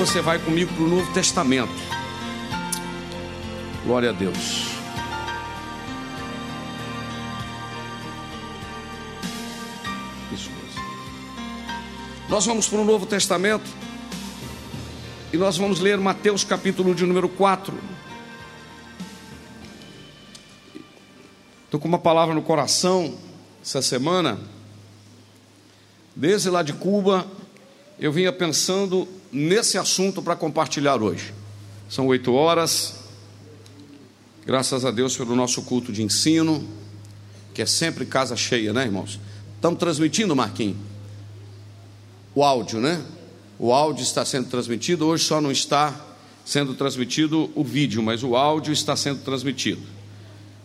Você vai comigo para o Novo Testamento. Glória a Deus. Isso mesmo. Nós vamos para o Novo Testamento e nós vamos ler Mateus capítulo de número 4. Estou com uma palavra no coração essa semana. Desde lá de Cuba, eu vinha pensando nesse assunto para compartilhar hoje. São oito horas. Graças a Deus pelo nosso culto de ensino, que é sempre casa cheia, né, irmãos? Estamos transmitindo, Marquinhos? O áudio, né? O áudio está sendo transmitido. Hoje só não está sendo transmitido o vídeo, mas o áudio está sendo transmitido.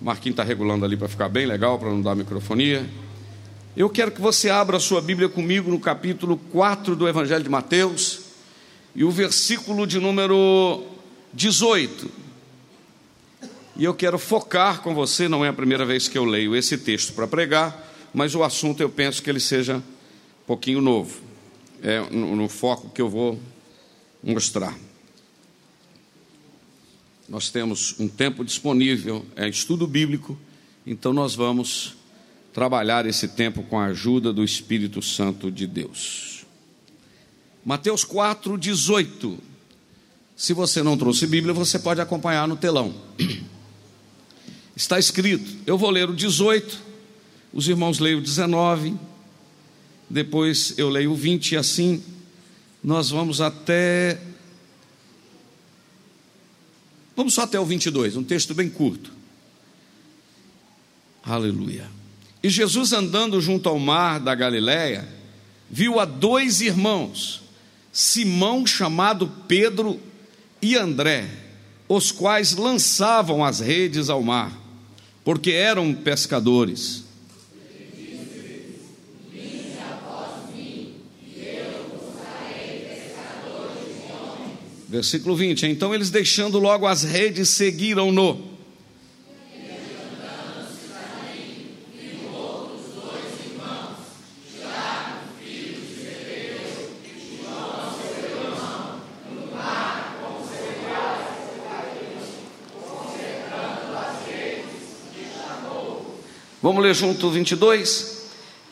Marquinhos está regulando ali para ficar bem legal, para não dar microfonia. Eu quero que você abra a sua Bíblia comigo no capítulo 4 do Evangelho de Mateus e o versículo de número 18. E eu quero focar com você, não é a primeira vez que eu leio esse texto para pregar, mas o assunto eu penso que ele seja um pouquinho novo, é no, no foco que eu vou mostrar. Nós temos um tempo disponível, é estudo bíblico, então nós vamos trabalhar esse tempo com a ajuda do Espírito Santo de Deus. Mateus 4, 18. Se você não trouxe Bíblia, você pode acompanhar no telão. Está escrito, eu vou ler o 18, os irmãos leem o 19, depois eu leio o 20 e assim nós vamos até. Vamos só até o 22, um texto bem curto. Aleluia. E Jesus andando junto ao mar da Galiléia, viu a dois irmãos, Simão chamado Pedro e André, os quais lançavam as redes ao mar, porque eram pescadores. Versículo 20: Então eles, deixando logo as redes, seguiram-no. Vamos ler junto 22?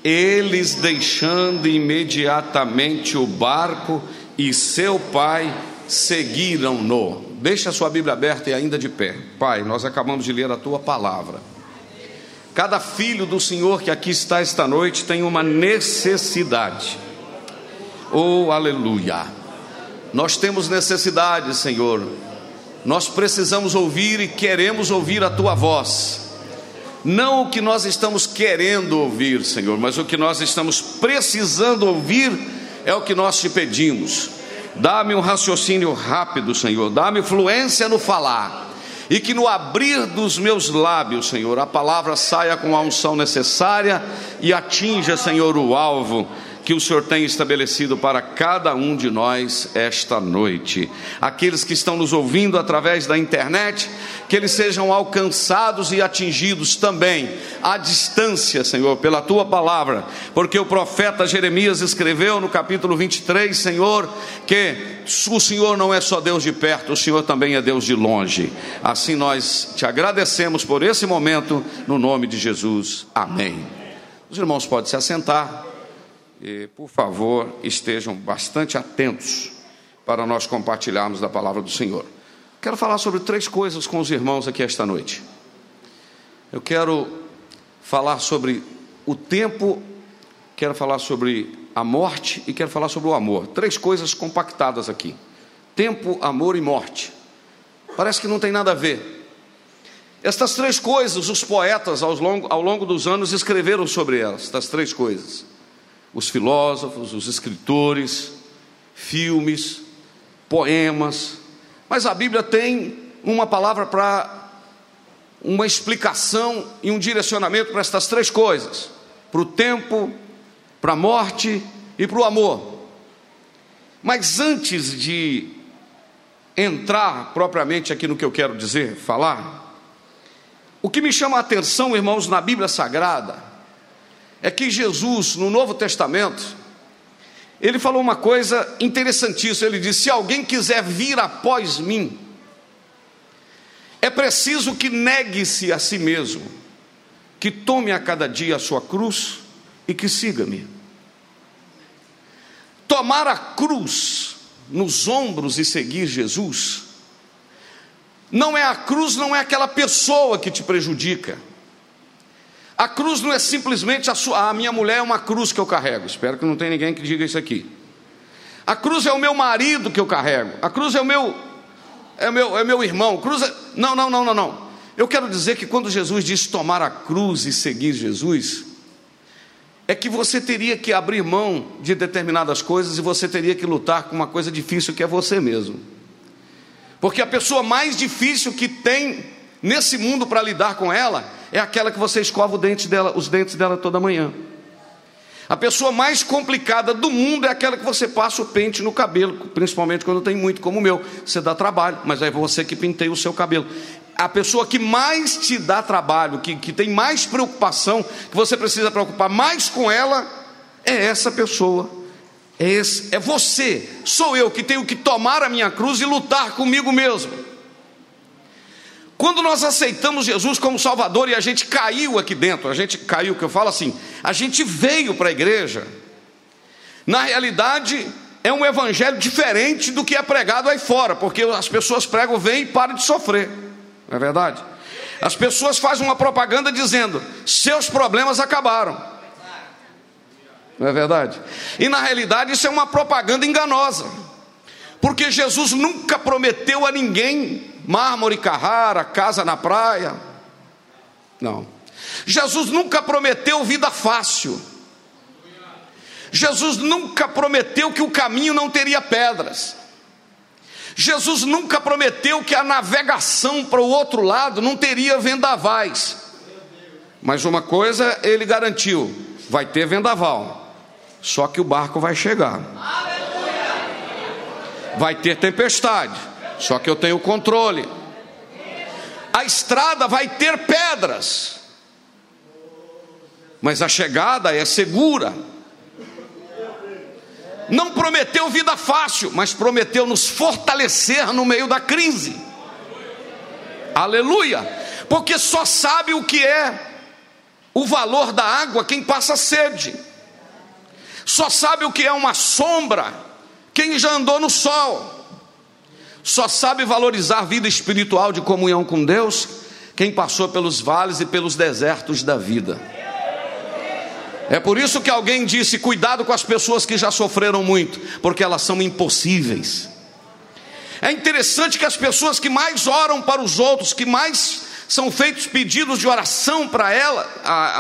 Eles deixando imediatamente o barco e seu pai seguiram-no. Deixa a sua Bíblia aberta e ainda de pé. Pai, nós acabamos de ler a tua palavra. Cada filho do Senhor que aqui está esta noite tem uma necessidade. Oh, aleluia. Nós temos necessidade, Senhor. Nós precisamos ouvir e queremos ouvir a tua voz não o que nós estamos querendo ouvir, Senhor, mas o que nós estamos precisando ouvir é o que nós te pedimos. Dá-me um raciocínio rápido, Senhor, dá-me fluência no falar, e que no abrir dos meus lábios, Senhor, a palavra saia com a unção necessária e atinja, Senhor, o alvo que o Senhor tem estabelecido para cada um de nós esta noite. Aqueles que estão nos ouvindo através da internet, que eles sejam alcançados e atingidos também à distância, Senhor, pela tua palavra, porque o profeta Jeremias escreveu no capítulo 23, Senhor, que o Senhor não é só Deus de perto, o Senhor também é Deus de longe. Assim nós te agradecemos por esse momento, no nome de Jesus. Amém. Os irmãos podem se assentar. E, por favor, estejam bastante atentos para nós compartilharmos da palavra do Senhor. Quero falar sobre três coisas com os irmãos aqui esta noite. Eu quero falar sobre o tempo, quero falar sobre a morte e quero falar sobre o amor. Três coisas compactadas aqui: tempo, amor e morte. Parece que não tem nada a ver. Estas três coisas, os poetas ao longo, ao longo dos anos escreveram sobre elas, estas três coisas. Os filósofos, os escritores, filmes, poemas, mas a Bíblia tem uma palavra para uma explicação e um direcionamento para estas três coisas: para o tempo, para a morte e para o amor. Mas antes de entrar propriamente aqui no que eu quero dizer, falar, o que me chama a atenção, irmãos, na Bíblia Sagrada, é que Jesus, no Novo Testamento, ele falou uma coisa interessantíssima. Ele disse: Se alguém quiser vir após mim, é preciso que negue-se a si mesmo, que tome a cada dia a sua cruz e que siga-me. Tomar a cruz nos ombros e seguir Jesus, não é a cruz, não é aquela pessoa que te prejudica. A cruz não é simplesmente a sua, a minha mulher é uma cruz que eu carrego. Espero que não tenha ninguém que diga isso aqui. A cruz é o meu marido que eu carrego. A cruz é o meu é meu, é meu irmão. Cruz é... Não, não, não, não, não. Eu quero dizer que quando Jesus diz tomar a cruz e seguir Jesus, é que você teria que abrir mão de determinadas coisas e você teria que lutar com uma coisa difícil que é você mesmo. Porque a pessoa mais difícil que tem nesse mundo para lidar com ela é aquela que você escova dente dela, os dentes dela toda manhã. A pessoa mais complicada do mundo é aquela que você passa o pente no cabelo, principalmente quando tem muito, como o meu. Você dá trabalho, mas é você que penteia o seu cabelo. A pessoa que mais te dá trabalho, que, que tem mais preocupação, que você precisa preocupar mais com ela, é essa pessoa. É, esse, é você, sou eu que tenho que tomar a minha cruz e lutar comigo mesmo. Quando nós aceitamos Jesus como Salvador e a gente caiu aqui dentro, a gente caiu, que eu falo assim, a gente veio para a igreja, na realidade é um evangelho diferente do que é pregado aí fora, porque as pessoas pregam, vêm e param de sofrer, não é verdade? As pessoas fazem uma propaganda dizendo: seus problemas acabaram. Não é verdade? E na realidade isso é uma propaganda enganosa, porque Jesus nunca prometeu a ninguém mármore Carrara, casa na praia. Não. Jesus nunca prometeu vida fácil. Jesus nunca prometeu que o caminho não teria pedras. Jesus nunca prometeu que a navegação para o outro lado não teria vendavais. Mas uma coisa ele garantiu: vai ter vendaval. Só que o barco vai chegar. Vai ter tempestade só que eu tenho controle. A estrada vai ter pedras, mas a chegada é segura. Não prometeu vida fácil, mas prometeu nos fortalecer no meio da crise. Aleluia! Porque só sabe o que é o valor da água quem passa sede. Só sabe o que é uma sombra quem já andou no sol. Só sabe valorizar a vida espiritual de comunhão com Deus quem passou pelos vales e pelos desertos da vida. É por isso que alguém disse: cuidado com as pessoas que já sofreram muito, porque elas são impossíveis. É interessante que as pessoas que mais oram para os outros, que mais são feitos pedidos de oração para ela,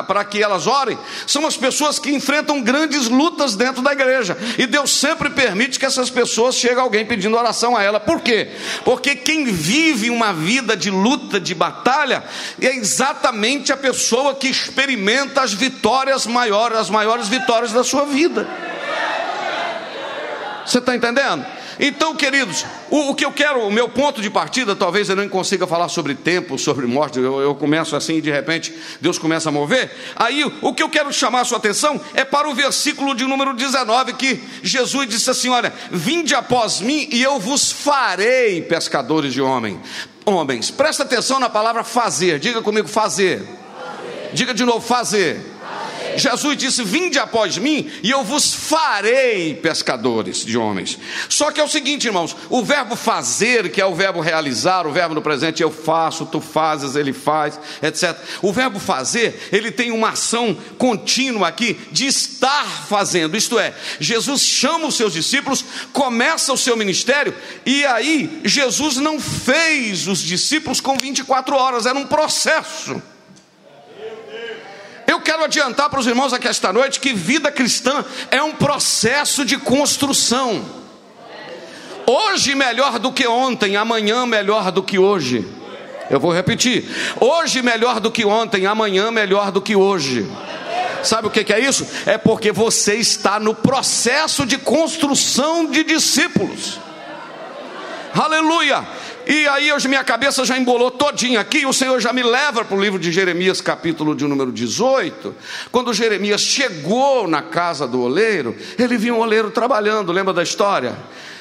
para que elas orem, são as pessoas que enfrentam grandes lutas dentro da igreja. E Deus sempre permite que essas pessoas chegue alguém pedindo oração a ela. Por quê? Porque quem vive uma vida de luta, de batalha, é exatamente a pessoa que experimenta as vitórias maiores, as maiores vitórias da sua vida. Você está entendendo? Então, queridos, o, o, que eu quero, o meu ponto de partida, talvez eu não consiga falar sobre tempo, sobre morte, eu, eu começo assim e de repente Deus começa a mover. Aí o que eu quero chamar a sua atenção é para o versículo de número 19, que Jesus disse assim: Olha, vinde após mim e eu vos farei pescadores de homem. homens. Presta atenção na palavra fazer, diga comigo fazer. fazer. Diga de novo, fazer. Jesus disse: Vinde após mim e eu vos farei pescadores de homens. Só que é o seguinte, irmãos: o verbo fazer, que é o verbo realizar, o verbo no presente, eu faço, tu fazes, ele faz, etc. O verbo fazer, ele tem uma ação contínua aqui de estar fazendo, isto é, Jesus chama os seus discípulos, começa o seu ministério, e aí Jesus não fez os discípulos com 24 horas, era um processo. Eu quero adiantar para os irmãos aqui esta noite que vida cristã é um processo de construção. Hoje melhor do que ontem, amanhã melhor do que hoje. Eu vou repetir: hoje melhor do que ontem, amanhã melhor do que hoje. Sabe o que é isso? É porque você está no processo de construção de discípulos. Aleluia! E aí hoje minha cabeça já embolou todinha aqui, o Senhor já me leva para o livro de Jeremias, capítulo de número 18. Quando Jeremias chegou na casa do oleiro, ele viu um oleiro trabalhando, lembra da história?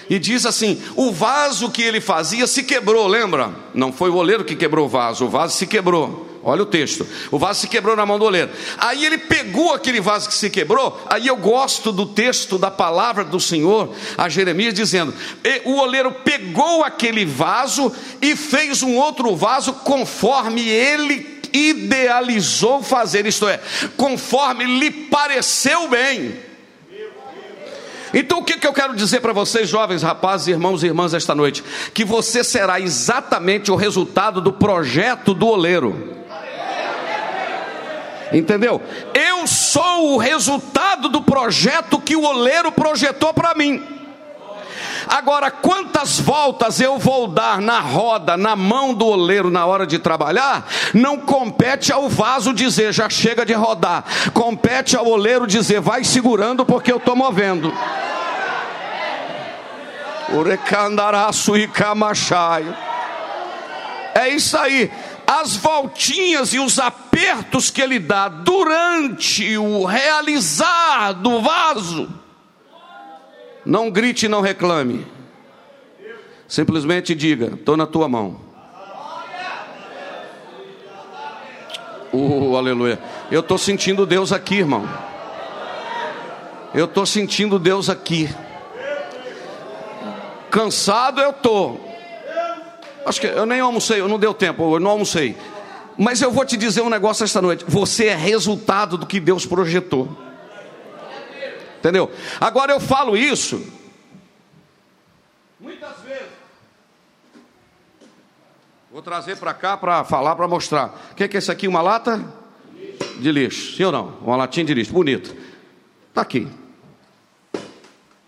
E diz assim: o vaso que ele fazia se quebrou, lembra? Não foi o oleiro que quebrou o vaso, o vaso se quebrou. Olha o texto. O vaso se quebrou na mão do oleiro. Aí ele pegou aquele vaso que se quebrou. Aí eu gosto do texto da palavra do Senhor a Jeremias dizendo: o oleiro pegou aquele vaso e fez um outro vaso conforme ele idealizou fazer, isto é, conforme lhe pareceu bem. Então o que, que eu quero dizer para vocês, jovens rapazes, irmãos e irmãs, esta noite? Que você será exatamente o resultado do projeto do oleiro. Entendeu? Eu sou o resultado do projeto que o oleiro projetou para mim. Agora, quantas voltas eu vou dar na roda, na mão do oleiro na hora de trabalhar, não compete ao vaso dizer já chega de rodar, compete ao oleiro dizer vai segurando porque eu estou movendo. É isso aí as voltinhas e os apertos que ele dá durante o realizar do vaso. Não grite não reclame. Simplesmente diga: estou na tua mão. Uh, aleluia. Eu estou sentindo Deus aqui, irmão. Eu estou sentindo Deus aqui. Cansado eu estou Acho que eu nem almocei, eu não deu tempo, eu não almocei. Mas eu vou te dizer um negócio esta noite: você é resultado do que Deus projetou. Entendeu? Agora eu falo isso. Muitas vezes. Vou trazer para cá para falar, para mostrar. O que é, que é isso aqui? Uma lata de lixo. Sim ou não? Uma latinha de lixo. Bonito. Está aqui.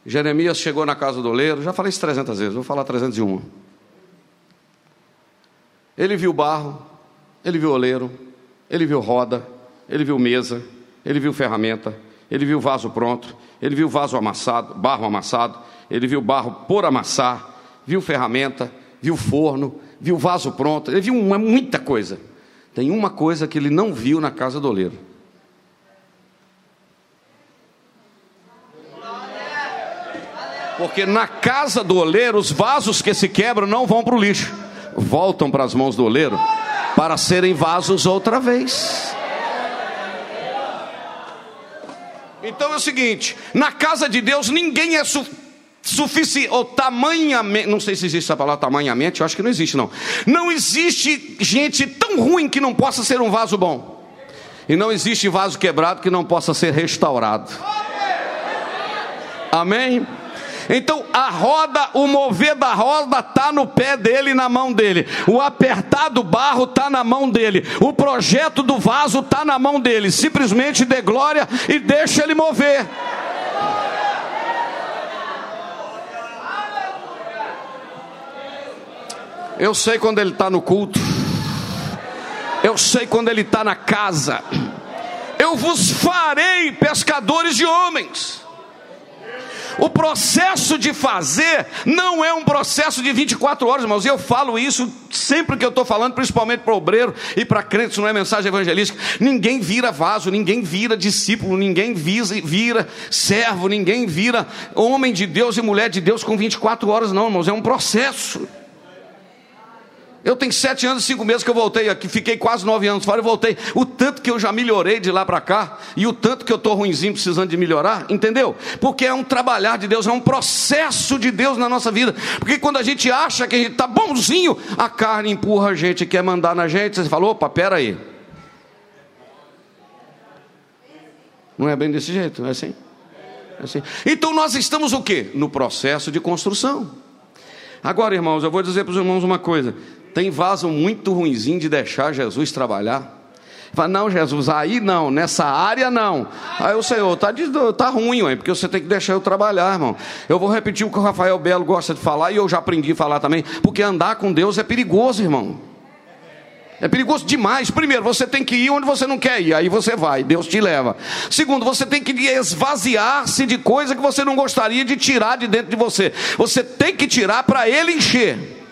Jeremias chegou na casa do oleiro. Já falei isso 300 vezes. Vou falar 301. Ele viu barro, ele viu oleiro, ele viu roda, ele viu mesa, ele viu ferramenta, ele viu vaso pronto, ele viu vaso amassado, barro amassado, ele viu barro por amassar, viu ferramenta, viu forno, viu vaso pronto, ele viu uma, muita coisa. Tem uma coisa que ele não viu na casa do oleiro. Porque na casa do oleiro, os vasos que se quebram não vão para o lixo voltam para as mãos do oleiro para serem vasos outra vez. Então é o seguinte: na casa de Deus ninguém é su suficiente, ou tamanhamente, não sei se existe essa palavra tamanhamente, eu acho que não existe não. Não existe gente tão ruim que não possa ser um vaso bom. E não existe vaso quebrado que não possa ser restaurado. Amém? Então a roda, o mover da roda está no pé dele, na mão dele. O apertar do barro está na mão dele. O projeto do vaso está na mão dele. Simplesmente dê glória e deixa ele mover. Eu sei quando ele está no culto. Eu sei quando ele está na casa. Eu vos farei pescadores de homens. O processo de fazer não é um processo de 24 horas, irmãos. Eu falo isso sempre que eu estou falando, principalmente para obreiro e para crentes, não é mensagem evangelística. Ninguém vira vaso, ninguém vira discípulo, ninguém vira servo, ninguém vira homem de Deus e mulher de Deus com 24 horas, não, irmãos. É um processo. Eu tenho sete anos e cinco meses que eu voltei aqui, fiquei quase nove anos fora e voltei. O tanto que eu já melhorei de lá para cá e o tanto que eu estou ruimzinho precisando de melhorar, entendeu? Porque é um trabalhar de Deus, é um processo de Deus na nossa vida. Porque quando a gente acha que a gente está bonzinho, a carne empurra a gente, quer mandar na gente. Você fala, opa, pera aí. Não é bem desse jeito, é assim? É assim. Então nós estamos o quê? No processo de construção. Agora, irmãos, eu vou dizer para os irmãos uma coisa. Tem vaso muito ruinzinho de deixar Jesus trabalhar. Fala, não, Jesus, aí não, nessa área não. Aí o Senhor, tá, tá ruim, ué, porque você tem que deixar eu trabalhar, irmão. Eu vou repetir o que o Rafael Belo gosta de falar e eu já aprendi a falar também, porque andar com Deus é perigoso, irmão. É perigoso demais. Primeiro, você tem que ir onde você não quer ir, aí você vai, Deus te leva. Segundo, você tem que esvaziar-se de coisa que você não gostaria de tirar de dentro de você. Você tem que tirar para Ele encher.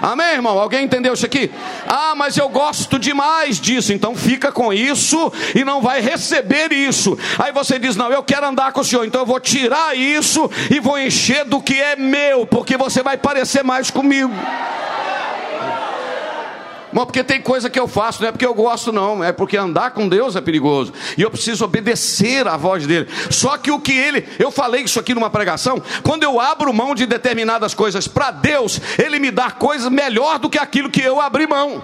Amém, irmão? Alguém entendeu isso aqui? Ah, mas eu gosto demais disso, então fica com isso e não vai receber isso. Aí você diz: Não, eu quero andar com o Senhor, então eu vou tirar isso e vou encher do que é meu, porque você vai parecer mais comigo. Mas porque tem coisa que eu faço, não é porque eu gosto, não, é porque andar com Deus é perigoso. E eu preciso obedecer à voz dele. Só que o que ele, eu falei isso aqui numa pregação, quando eu abro mão de determinadas coisas para Deus, ele me dá coisas melhor do que aquilo que eu abri mão.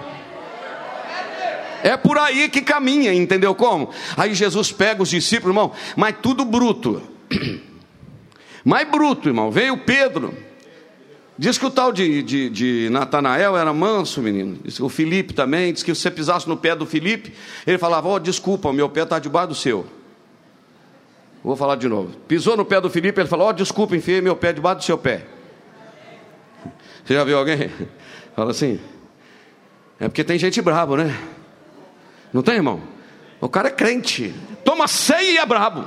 É por aí que caminha, entendeu como? Aí Jesus pega os discípulos, irmão, mas tudo bruto. Mais bruto, irmão. Veio Pedro. Diz que o tal de, de, de Natanael era manso, menino. Diz que o Felipe também. Diz que se você pisasse no pé do Felipe, ele falava: oh, desculpa, meu pé está debaixo do seu. Vou falar de novo. Pisou no pé do Felipe, ele falou: oh, desculpa, enfiei meu pé debaixo do seu pé. Você já viu alguém? Fala assim. É porque tem gente brabo, né? Não tem, irmão? O cara é crente. Toma ceia e é brabo.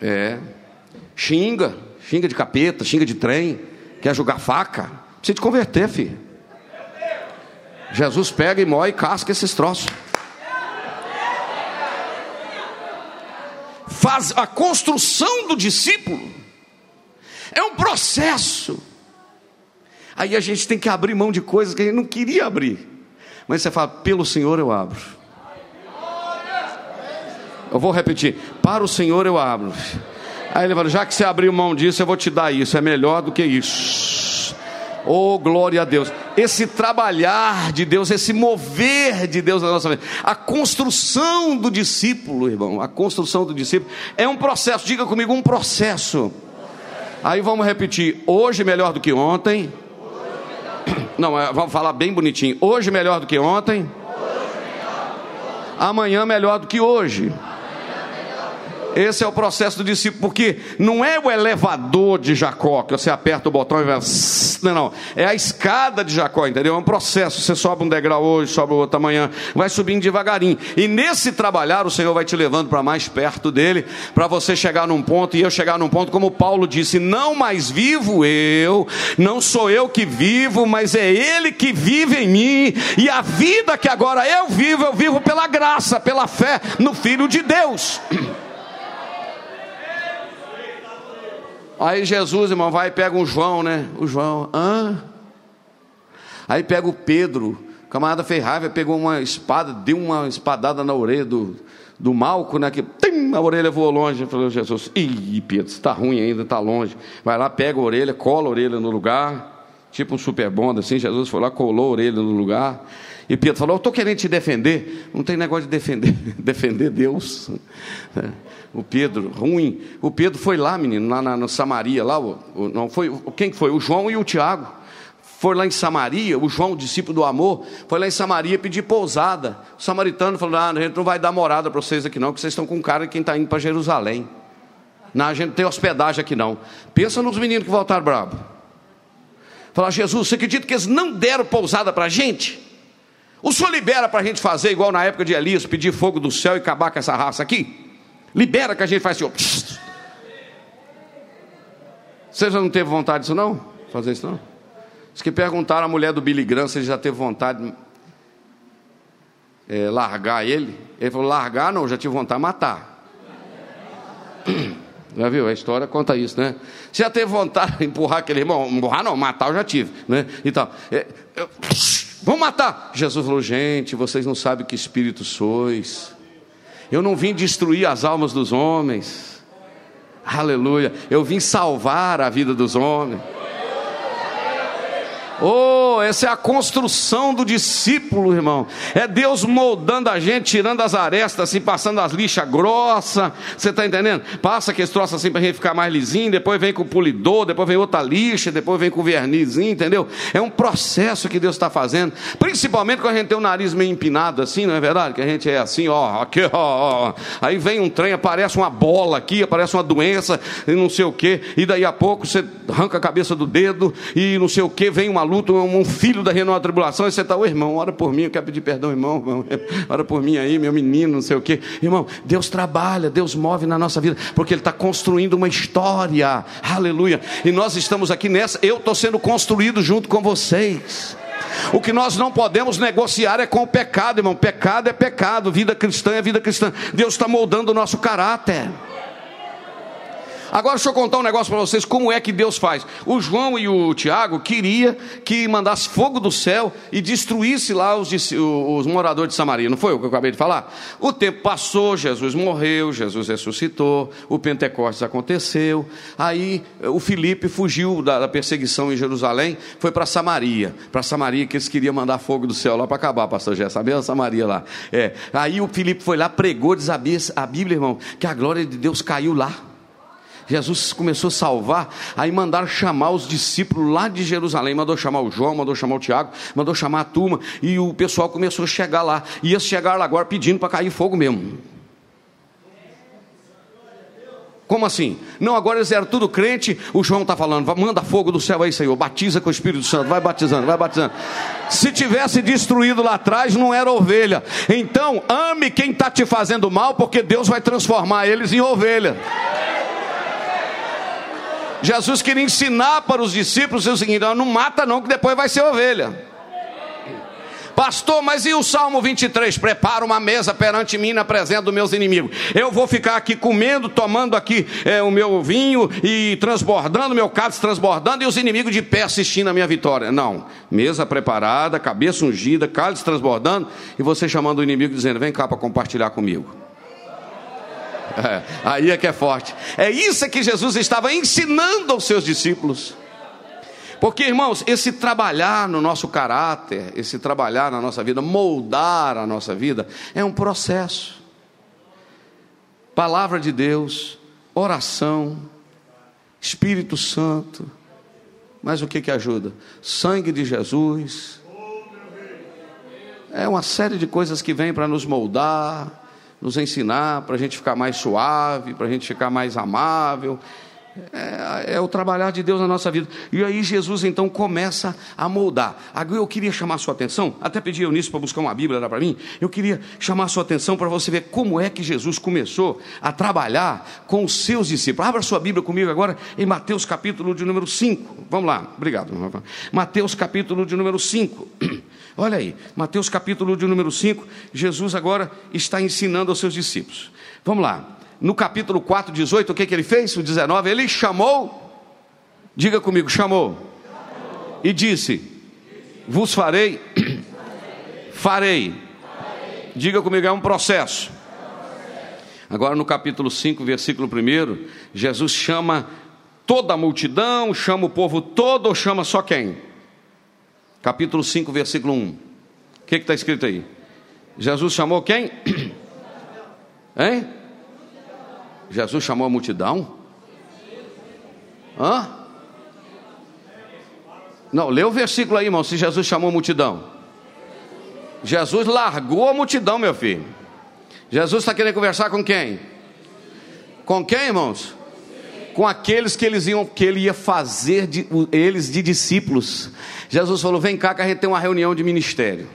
É. Xinga xinga de capeta, xinga de trem, quer jogar faca. Precisa te converter, filho. Jesus pega e mói e casca esses troços. Faz a construção do discípulo é um processo. Aí a gente tem que abrir mão de coisas que a gente não queria abrir. Mas você fala, pelo Senhor eu abro. Eu vou repetir: para o Senhor eu abro. Aí ele falou: já que você abriu mão disso, eu vou te dar isso, é melhor do que isso. Oh, glória a Deus. Esse trabalhar de Deus, esse mover de Deus na nossa vida, a construção do discípulo, irmão, a construção do discípulo é um processo, diga comigo, um processo. Aí vamos repetir: hoje melhor do que ontem. Não, é, vamos falar bem bonitinho. Hoje melhor do que ontem. Amanhã melhor do que hoje. Esse é o processo do discípulo, porque não é o elevador de Jacó, que você aperta o botão e vai. Não, não. É a escada de Jacó, entendeu? É um processo. Você sobe um degrau hoje, sobe outro amanhã, vai subindo devagarinho. E nesse trabalhar, o Senhor vai te levando para mais perto dele, para você chegar num ponto, e eu chegar num ponto, como Paulo disse: Não mais vivo eu, não sou eu que vivo, mas é ele que vive em mim. E a vida que agora eu vivo, eu vivo pela graça, pela fé no Filho de Deus. Aí Jesus, irmão, vai e pega um João, né? O João, hã? Aí pega o Pedro, camarada fez raiva, pegou uma espada, deu uma espadada na orelha do, do Malco, né? Que tim, a orelha voou longe. Falou Jesus, ih, Pedro, está ruim ainda, está longe. Vai lá, pega a orelha, cola a orelha no lugar, tipo um super bond, assim. Jesus foi lá, colou a orelha no lugar. E Pedro falou: Eu estou querendo te defender. Não tem negócio de defender, defender Deus. O Pedro, ruim. O Pedro foi lá, menino, lá na, na Samaria, lá, o, o, não foi, quem foi? O João e o Tiago. Foi lá em Samaria, o João, o discípulo do amor, foi lá em Samaria pedir pousada. O samaritano falou: ah, a gente não vai dar morada para vocês aqui, não, porque vocês estão com cara de quem está indo para Jerusalém. Não, a gente não tem hospedagem aqui, não. Pensa nos meninos que voltaram bravo. Falar, Jesus, você acredita que eles não deram pousada para a gente? O senhor libera para a gente fazer igual na época de Elias, pedir fogo do céu e acabar com essa raça aqui? Libera que a gente faz assim, Você já não teve vontade disso não? Fazer isso não? Diz que perguntaram à mulher do Billy Graham se ele já teve vontade de é, largar ele. Ele falou, largar não, já tive vontade de matar. Já viu? A história conta isso, né? Você já teve vontade de empurrar aquele irmão? Empurrar não, matar eu já tive, né? Então, é, vamos matar. Jesus falou, gente, vocês não sabem que espírito sois. Eu não vim destruir as almas dos homens. Aleluia. Eu vim salvar a vida dos homens. Oh, essa é a construção do discípulo, irmão. É Deus moldando a gente, tirando as arestas, assim, passando as lixas grossas. Você está entendendo? Passa que esse troço assim para a gente ficar mais lisinho, depois vem com o polidor, depois vem outra lixa, depois vem com o vernizinho, entendeu? É um processo que Deus está fazendo. Principalmente quando a gente tem o nariz meio empinado assim, não é verdade? Que a gente é assim, ó, aqui, ó, ó. Aí vem um trem, aparece uma bola aqui, aparece uma doença, e não sei o quê. E daí a pouco você arranca a cabeça do dedo, e não sei o quê, vem uma luta, um filho da renova tribulação, e você está, ô irmão, ora por mim, eu quero pedir perdão, irmão, irmão, ora por mim aí, meu menino, não sei o quê. Irmão, Deus trabalha, Deus move na nossa vida, porque Ele está construindo uma história, aleluia. E nós estamos aqui nessa, eu estou sendo construído junto com vocês. O que nós não podemos negociar é com o pecado, irmão. Pecado é pecado, vida cristã é vida cristã. Deus está moldando o nosso caráter. Agora deixa eu contar um negócio para vocês, como é que Deus faz. O João e o Tiago queria que mandasse fogo do céu e destruísse lá os, os moradores de Samaria. Não foi o que eu acabei de falar? O tempo passou, Jesus morreu, Jesus ressuscitou, o Pentecostes aconteceu. Aí o Filipe fugiu da, da perseguição em Jerusalém, foi para Samaria. Para Samaria que eles queriam mandar fogo do céu lá para acabar, pastor Jé, sabia Samaria lá. É. Aí o Filipe foi lá, pregou, diz a Bíblia, irmão, que a glória de Deus caiu lá. Jesus começou a salvar, aí mandaram chamar os discípulos lá de Jerusalém, mandou chamar o João, mandou chamar o Tiago, mandou chamar a turma, e o pessoal começou a chegar lá, ia chegar lá agora pedindo para cair fogo mesmo. Como assim? Não, agora eles eram tudo crente, o João está falando, manda fogo do céu aí, Senhor, batiza com o Espírito Santo, vai batizando, vai batizando. Se tivesse destruído lá atrás, não era ovelha. Então, ame quem está te fazendo mal, porque Deus vai transformar eles em ovelha. Jesus queria ensinar para os discípulos o seguinte: não mata, não, que depois vai ser ovelha. Pastor, mas e o Salmo 23? Prepara uma mesa perante mim na presença dos meus inimigos. Eu vou ficar aqui comendo, tomando aqui é, o meu vinho e transbordando, meu cálice transbordando, e os inimigos de pé assistindo a minha vitória. Não. Mesa preparada, cabeça ungida, cálice transbordando, e você chamando o inimigo dizendo: vem cá para compartilhar comigo. Aí é que é forte. É isso que Jesus estava ensinando aos seus discípulos. Porque, irmãos, esse trabalhar no nosso caráter, esse trabalhar na nossa vida, moldar a nossa vida, é um processo. Palavra de Deus, oração, Espírito Santo. Mas o que que ajuda? Sangue de Jesus. É uma série de coisas que vêm para nos moldar, nos ensinar para a gente ficar mais suave, para a gente ficar mais amável. É, é, o trabalhar de Deus na nossa vida. E aí Jesus então começa a moldar. Agora eu queria chamar a sua atenção, até pedi eu nisso para buscar uma Bíblia para mim. Eu queria chamar a sua atenção para você ver como é que Jesus começou a trabalhar com os seus discípulos. Abra sua Bíblia comigo agora em Mateus capítulo de número 5. Vamos lá, obrigado. Mateus capítulo de número 5. Olha aí, Mateus capítulo de número 5, Jesus agora está ensinando aos seus discípulos. Vamos lá, no capítulo 4, 18, o que, que ele fez? O 19, ele chamou, diga comigo, chamou, chamou. e disse: Vos farei, farei. Diga comigo, é um processo. Agora no capítulo 5, versículo 1, Jesus chama toda a multidão, chama o povo todo ou chama só quem? Capítulo 5, versículo 1. O que está escrito aí? Jesus chamou quem? Hein? Jesus chamou a multidão? Hã? Não, lê o versículo aí, irmão. Se Jesus chamou a multidão, Jesus largou a multidão, meu filho. Jesus está querendo conversar com quem? Com quem, irmãos? Com aqueles que, eles iam, que ele ia fazer de, eles de discípulos. Jesus falou: Vem cá que a gente tem uma reunião de ministério.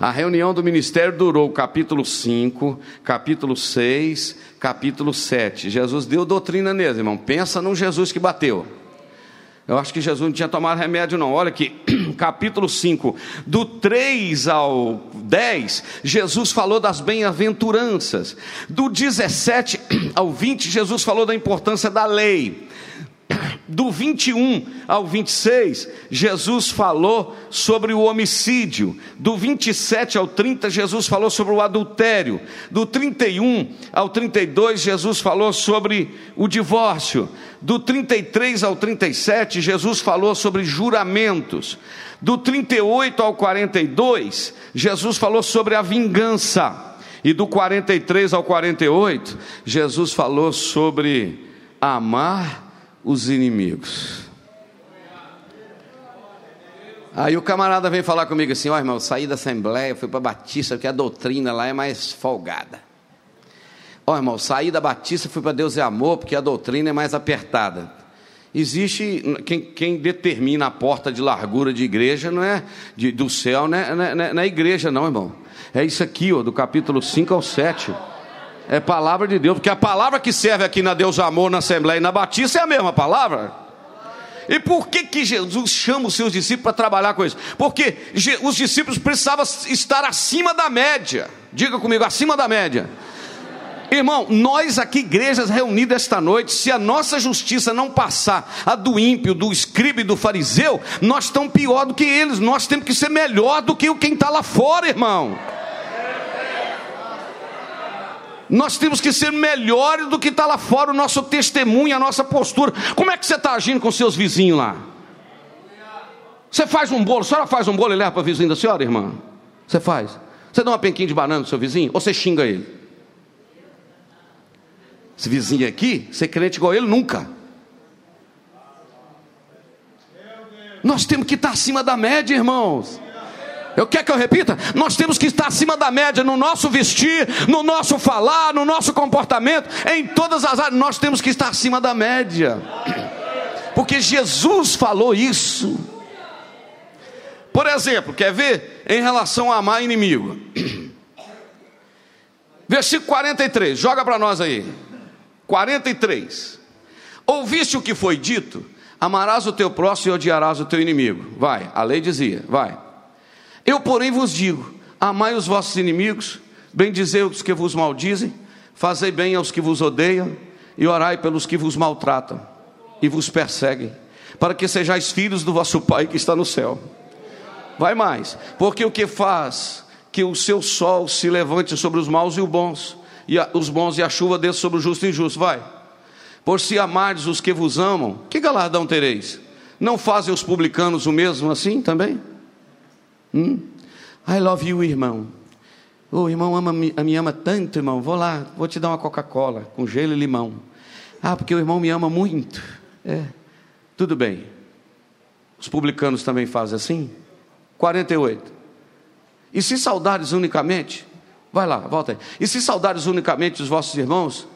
A reunião do ministério durou capítulo 5, capítulo 6, capítulo 7. Jesus deu doutrina neles, irmão. Pensa num Jesus que bateu. Eu acho que Jesus não tinha tomado remédio, não. Olha aqui, capítulo 5, do 3 ao 10, Jesus falou das bem-aventuranças. Do 17 ao 20, Jesus falou da importância da lei do 21 ao 26, Jesus falou sobre o homicídio. Do 27 ao 30, Jesus falou sobre o adultério. Do 31 ao 32, Jesus falou sobre o divórcio. Do 33 ao 37, Jesus falou sobre juramentos. Do 38 ao 42, Jesus falou sobre a vingança. E do 43 ao 48, Jesus falou sobre amar os inimigos. Aí o camarada vem falar comigo assim: Ó oh, irmão, eu saí da Assembleia, fui para Batista, porque a doutrina lá é mais folgada. Ó oh, irmão, saí da Batista, fui para Deus é Amor, porque a doutrina é mais apertada. Existe quem, quem, determina a porta de largura de igreja, não é de, do céu, não é, não, é, não é igreja, não, irmão. É isso aqui, ó, do capítulo 5 ao 7. É palavra de Deus, porque a palavra que serve aqui na Deus Amor, na Assembleia e na Batista é a mesma palavra. E por que, que Jesus chama os seus discípulos para trabalhar com isso? Porque os discípulos precisavam estar acima da média. Diga comigo, acima da média. Irmão, nós aqui, igrejas reunidas esta noite, se a nossa justiça não passar a do ímpio, do escriba e do fariseu, nós estamos pior do que eles. Nós temos que ser melhor do que quem está lá fora, irmão. Nós temos que ser melhores do que está lá fora, o nosso testemunho, a nossa postura. Como é que você está agindo com seus vizinhos lá? Você faz um bolo, a senhora faz um bolo e leva para o vizinho da senhora, irmã? Você faz? Você dá uma penquinha de banana pro seu vizinho? Ou você xinga ele? Esse vizinho aqui, ser crente igual ele, nunca. Nós temos que estar acima da média, irmãos. Eu quero que eu repita? Nós temos que estar acima da média no nosso vestir, no nosso falar, no nosso comportamento, em todas as áreas, nós temos que estar acima da média. Porque Jesus falou isso. Por exemplo, quer ver em relação a amar inimigo? Versículo 43, joga para nós aí. 43. Ouviste o que foi dito? Amarás o teu próximo e odiarás o teu inimigo. Vai, a lei dizia, vai. Eu, porém, vos digo: amai os vossos inimigos, bendizei os que vos maldizem, fazei bem aos que vos odeiam, e orai pelos que vos maltratam e vos perseguem, para que sejais filhos do vosso Pai que está no céu. Vai mais, porque o que faz que o seu sol se levante sobre os maus e os bons, e a, os bons e a chuva desça sobre o justo e injusto. Vai. Por se amardes os que vos amam, que galardão tereis? Não fazem os publicanos o mesmo assim também? Hum? I love you, irmão. O oh, irmão ama, me ama tanto, irmão. Vou lá, vou te dar uma Coca-Cola com gelo e limão. Ah, porque o irmão me ama muito. É, tudo bem. Os publicanos também fazem assim? 48. E se saudares unicamente? Vai lá, volta aí. E se saudares unicamente os vossos irmãos?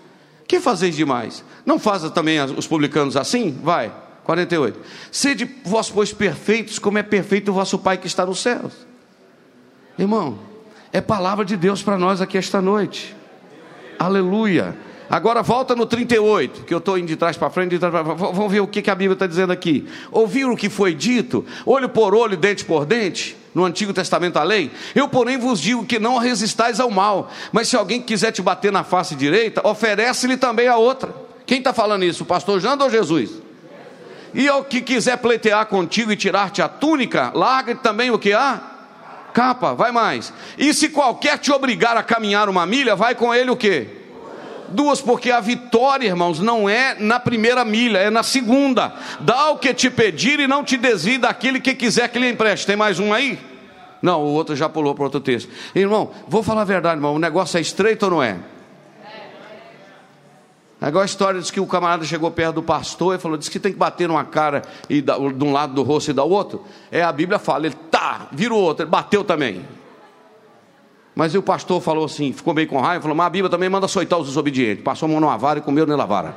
Que fazeis demais? Não fazem também os publicanos assim? Vai. 48. Sede vós, pois, perfeitos, como é perfeito o vosso Pai que está nos céus. Irmão, é palavra de Deus para nós aqui esta noite. Aleluia. Agora volta no 38, que eu estou indo de trás para frente, trás. Vamos ver o que, que a Bíblia está dizendo aqui. Ouviram o que foi dito, olho por olho, dente por dente, no Antigo Testamento a lei? Eu, porém, vos digo que não resistais ao mal, mas se alguém quiser te bater na face direita, oferece-lhe também a outra. Quem está falando isso? O pastor Jando ou Jesus? E ao que quiser pleitear contigo e tirar-te a túnica, larga também o que há? Capa, vai mais. E se qualquer te obrigar a caminhar uma milha, vai com ele o quê? Duas, porque a vitória, irmãos, não é na primeira milha, é na segunda. Dá o que te pedir e não te desvie daquele que quiser que lhe empreste. Tem mais um aí? Não, o outro já pulou para outro texto. Irmão, vou falar a verdade, irmão. O negócio é estreito ou não é? Agora a história diz que o camarada chegou perto do pastor e falou: diz que tem que bater numa cara e da, de um lado do rosto e da outro. É a Bíblia fala, ele tá, vira o outro, ele bateu também. Mas o pastor falou assim, ficou meio com raiva, falou: Mas a Bíblia também manda açoitar os desobedientes. Passou a mão numa vara e comeu nela vara.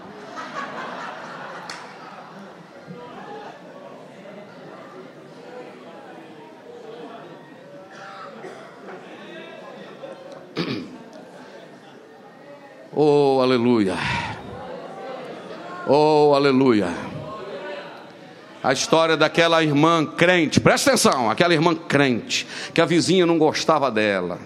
Oh, aleluia. Oh, aleluia. a história daquela irmã crente, presta atenção, aquela irmã crente, que a vizinha não gostava dela.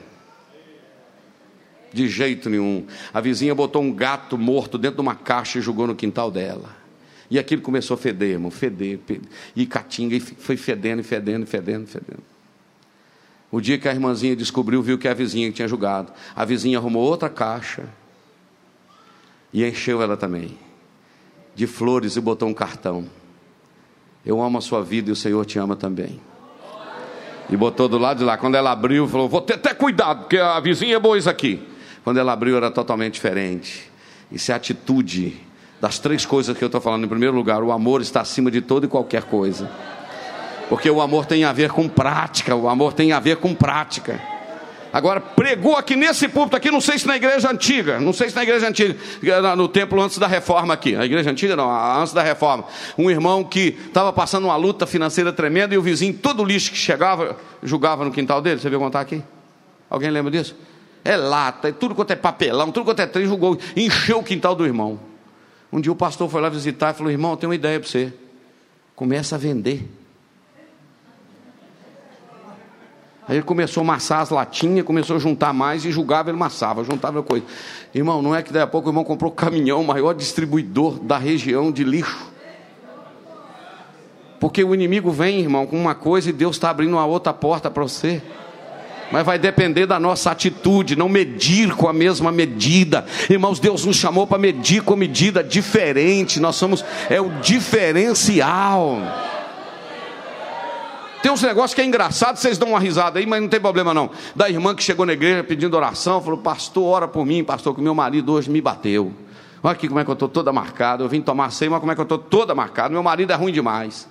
De jeito nenhum. A vizinha botou um gato morto dentro de uma caixa e jogou no quintal dela. E aquilo começou a feder, irmão, feder, feder. E catinga, e foi fedendo, fedendo, fedendo, fedendo. O dia que a irmãzinha descobriu, viu que a vizinha tinha jogado. A vizinha arrumou outra caixa e encheu ela também de flores e botou um cartão. Eu amo a sua vida e o Senhor te ama também. E botou do lado de lá. Quando ela abriu, falou: Vou ter até cuidado, porque a vizinha é boa isso aqui. Quando ela abriu, era totalmente diferente. Isso é atitude das três coisas que eu estou falando. Em primeiro lugar, o amor está acima de toda e qualquer coisa. Porque o amor tem a ver com prática, o amor tem a ver com prática. Agora, pregou aqui nesse púlpito aqui, não sei se na igreja antiga, não sei se na igreja antiga, no templo antes da reforma aqui, a igreja antiga não, antes da reforma, um irmão que estava passando uma luta financeira tremenda e o vizinho, todo lixo que chegava, julgava no quintal dele, você viu contar aqui? Alguém lembra disso? É lata, é tudo quanto é papelão, tudo quanto é trem, julgou, encheu o quintal do irmão. Um dia o pastor foi lá visitar e falou, irmão, eu tenho uma ideia para você, começa a vender. Aí ele começou a amassar as latinhas, começou a juntar mais e julgava, ele amassava, juntava coisa. Irmão, não é que daí a pouco o irmão comprou o caminhão, maior distribuidor da região de lixo. Porque o inimigo vem, irmão, com uma coisa e Deus está abrindo uma outra porta para você. Mas vai depender da nossa atitude, não medir com a mesma medida. Irmãos, Deus nos chamou para medir com medida diferente. Nós somos, é o diferencial. Tem uns negócios que é engraçado, vocês dão uma risada aí, mas não tem problema não. Da irmã que chegou na igreja pedindo oração, falou: Pastor, ora por mim, pastor, que meu marido hoje me bateu. Olha aqui como é que eu estou toda marcada. Eu vim tomar ceia, mas como é que eu estou toda marcada. Meu marido é ruim demais.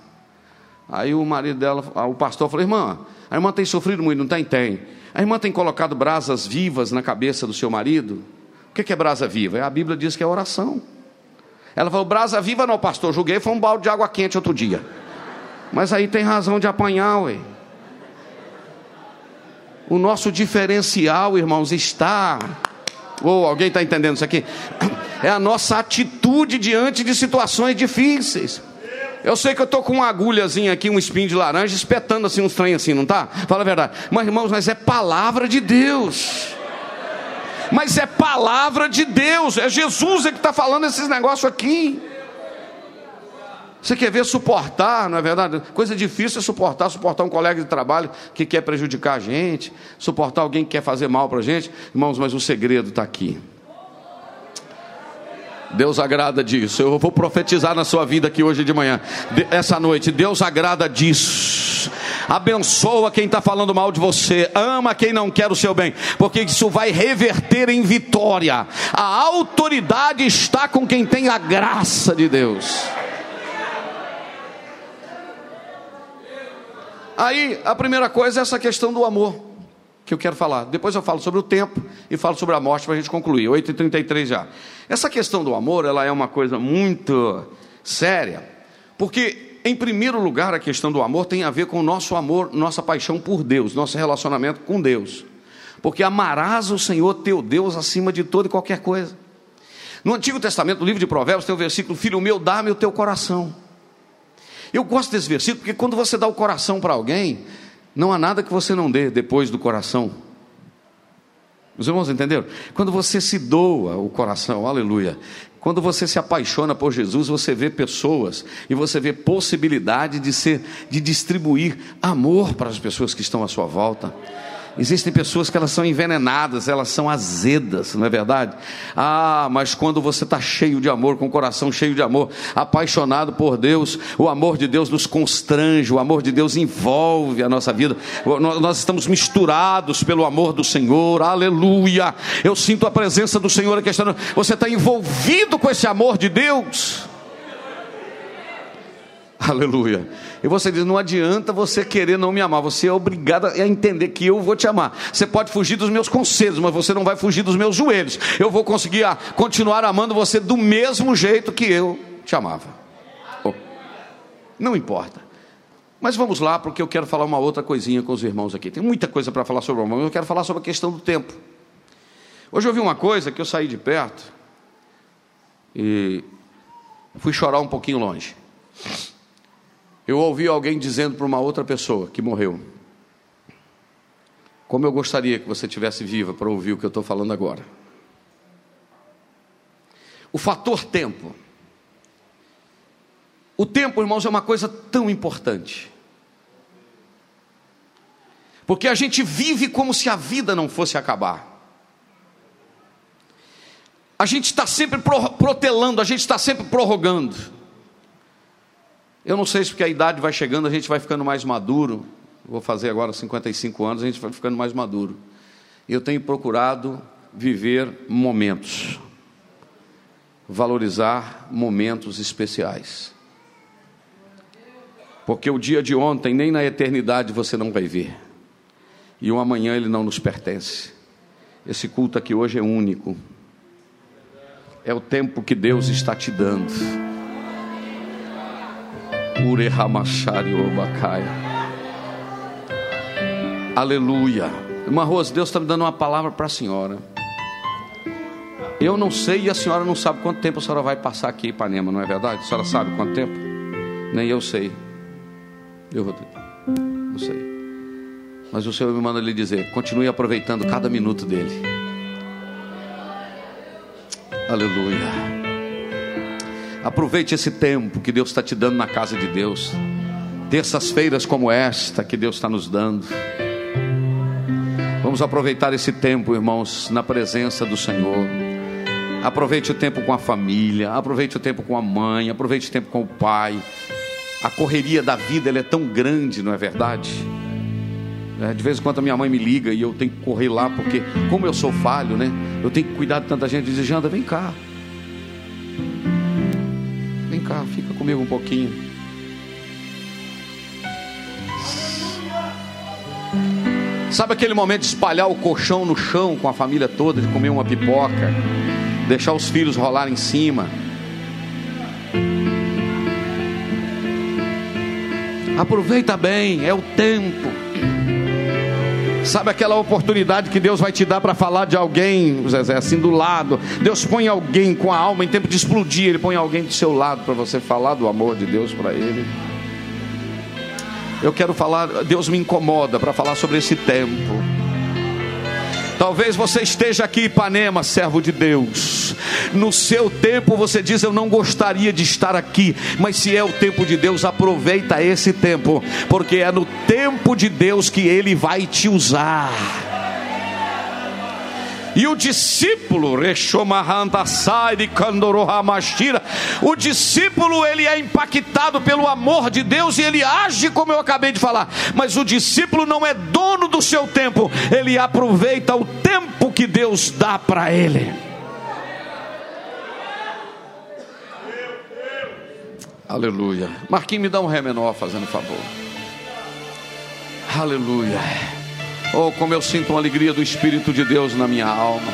Aí o marido dela, o pastor falou: Irmã, a irmã tem sofrido muito, não tem? Tem. A irmã tem colocado brasas vivas na cabeça do seu marido? O que é brasa viva? A Bíblia diz que é oração. Ela falou: Brasa viva não, pastor. Joguei, foi um balde de água quente outro dia. Mas aí tem razão de apanhar, ué. O nosso diferencial, irmãos, está. Ou oh, alguém está entendendo isso aqui? É a nossa atitude diante de situações difíceis. Eu sei que eu estou com uma agulhazinha aqui, um espinho de laranja, espetando assim uns trem assim, não tá? Fala a verdade. Mas, irmãos, mas é palavra de Deus. Mas é palavra de Deus. É Jesus é que está falando esses negócios aqui. Você quer ver suportar, não é verdade? Coisa difícil é suportar, suportar um colega de trabalho que quer prejudicar a gente, suportar alguém que quer fazer mal para a gente. Irmãos, mas o segredo está aqui. Deus agrada disso. Eu vou profetizar na sua vida aqui hoje de manhã, essa noite. Deus agrada disso. Abençoa quem está falando mal de você. Ama quem não quer o seu bem, porque isso vai reverter em vitória. A autoridade está com quem tem a graça de Deus. Aí, a primeira coisa é essa questão do amor, que eu quero falar. Depois eu falo sobre o tempo e falo sobre a morte para a gente concluir. 8h33 já. Essa questão do amor, ela é uma coisa muito séria, porque, em primeiro lugar, a questão do amor tem a ver com o nosso amor, nossa paixão por Deus, nosso relacionamento com Deus. Porque amarás o Senhor teu Deus acima de toda e qualquer coisa. No Antigo Testamento, no livro de Provérbios, tem o versículo: Filho meu, dá-me o teu coração. Eu gosto desse versículo porque quando você dá o coração para alguém, não há nada que você não dê depois do coração. Os irmãos entenderam? Quando você se doa o coração, aleluia. Quando você se apaixona por Jesus, você vê pessoas e você vê possibilidade de ser, de distribuir amor para as pessoas que estão à sua volta. Existem pessoas que elas são envenenadas, elas são azedas, não é verdade? Ah, mas quando você está cheio de amor, com o coração cheio de amor, apaixonado por Deus, o amor de Deus nos constrange, o amor de Deus envolve a nossa vida. Nós estamos misturados pelo amor do Senhor, aleluia. Eu sinto a presença do Senhor aqui. Você está envolvido com esse amor de Deus. Aleluia. E você diz: não adianta você querer não me amar, você é obrigado a entender que eu vou te amar. Você pode fugir dos meus conselhos, mas você não vai fugir dos meus joelhos. Eu vou conseguir ah, continuar amando você do mesmo jeito que eu te amava. Oh. Não importa. Mas vamos lá, porque eu quero falar uma outra coisinha com os irmãos aqui. Tem muita coisa para falar sobre o amor, mas eu quero falar sobre a questão do tempo. Hoje eu vi uma coisa que eu saí de perto e fui chorar um pouquinho longe. Eu ouvi alguém dizendo para uma outra pessoa que morreu: Como eu gostaria que você tivesse viva para ouvir o que eu estou falando agora. O fator tempo. O tempo, irmãos, é uma coisa tão importante. Porque a gente vive como se a vida não fosse acabar. A gente está sempre protelando, a gente está sempre prorrogando. Eu não sei se porque a idade vai chegando, a gente vai ficando mais maduro. Vou fazer agora 55 anos, a gente vai ficando mais maduro. Eu tenho procurado viver momentos, valorizar momentos especiais. Porque o dia de ontem, nem na eternidade você não vai ver e o amanhã ele não nos pertence. Esse culto aqui hoje é único. É o tempo que Deus está te dando. Aleluia. Irmã Rose, Deus está me dando uma palavra para a senhora. Eu não sei e a senhora não sabe quanto tempo a senhora vai passar aqui em Ipanema, não é verdade? A senhora sabe quanto tempo? Nem eu sei. Eu vou. Não sei. Mas o Senhor me manda lhe dizer: continue aproveitando cada minuto dele. Aleluia. Aproveite esse tempo que Deus está te dando na casa de Deus. Terças-feiras como esta que Deus está nos dando. Vamos aproveitar esse tempo, irmãos, na presença do Senhor. Aproveite o tempo com a família, aproveite o tempo com a mãe, aproveite o tempo com o pai. A correria da vida é tão grande, não é verdade? É, de vez em quando a minha mãe me liga e eu tenho que correr lá, porque, como eu sou falho, né? Eu tenho que cuidar de tanta gente. Diz, Janda, vem cá. Cá, fica comigo um pouquinho. Sabe aquele momento de espalhar o colchão no chão com a família toda, de comer uma pipoca, deixar os filhos rolar em cima? Aproveita bem, é o tempo. Sabe aquela oportunidade que Deus vai te dar para falar de alguém, Zezé, assim do lado. Deus põe alguém com a alma em tempo de explodir, Ele põe alguém do seu lado para você falar do amor de Deus para Ele. Eu quero falar, Deus me incomoda para falar sobre esse tempo. Talvez você esteja aqui, Ipanema, servo de Deus. No seu tempo você diz: Eu não gostaria de estar aqui, mas se é o tempo de Deus, aproveita esse tempo, porque é no tempo de Deus que Ele vai te usar. E o discípulo, o discípulo ele é impactado pelo amor de Deus e ele age como eu acabei de falar. Mas o discípulo não é dono do seu tempo, ele aproveita o tempo que Deus dá para ele. Aleluia. Marquinhos, me dá um ré menor, fazendo favor. Aleluia. Oh, como eu sinto uma alegria do Espírito de Deus na minha alma.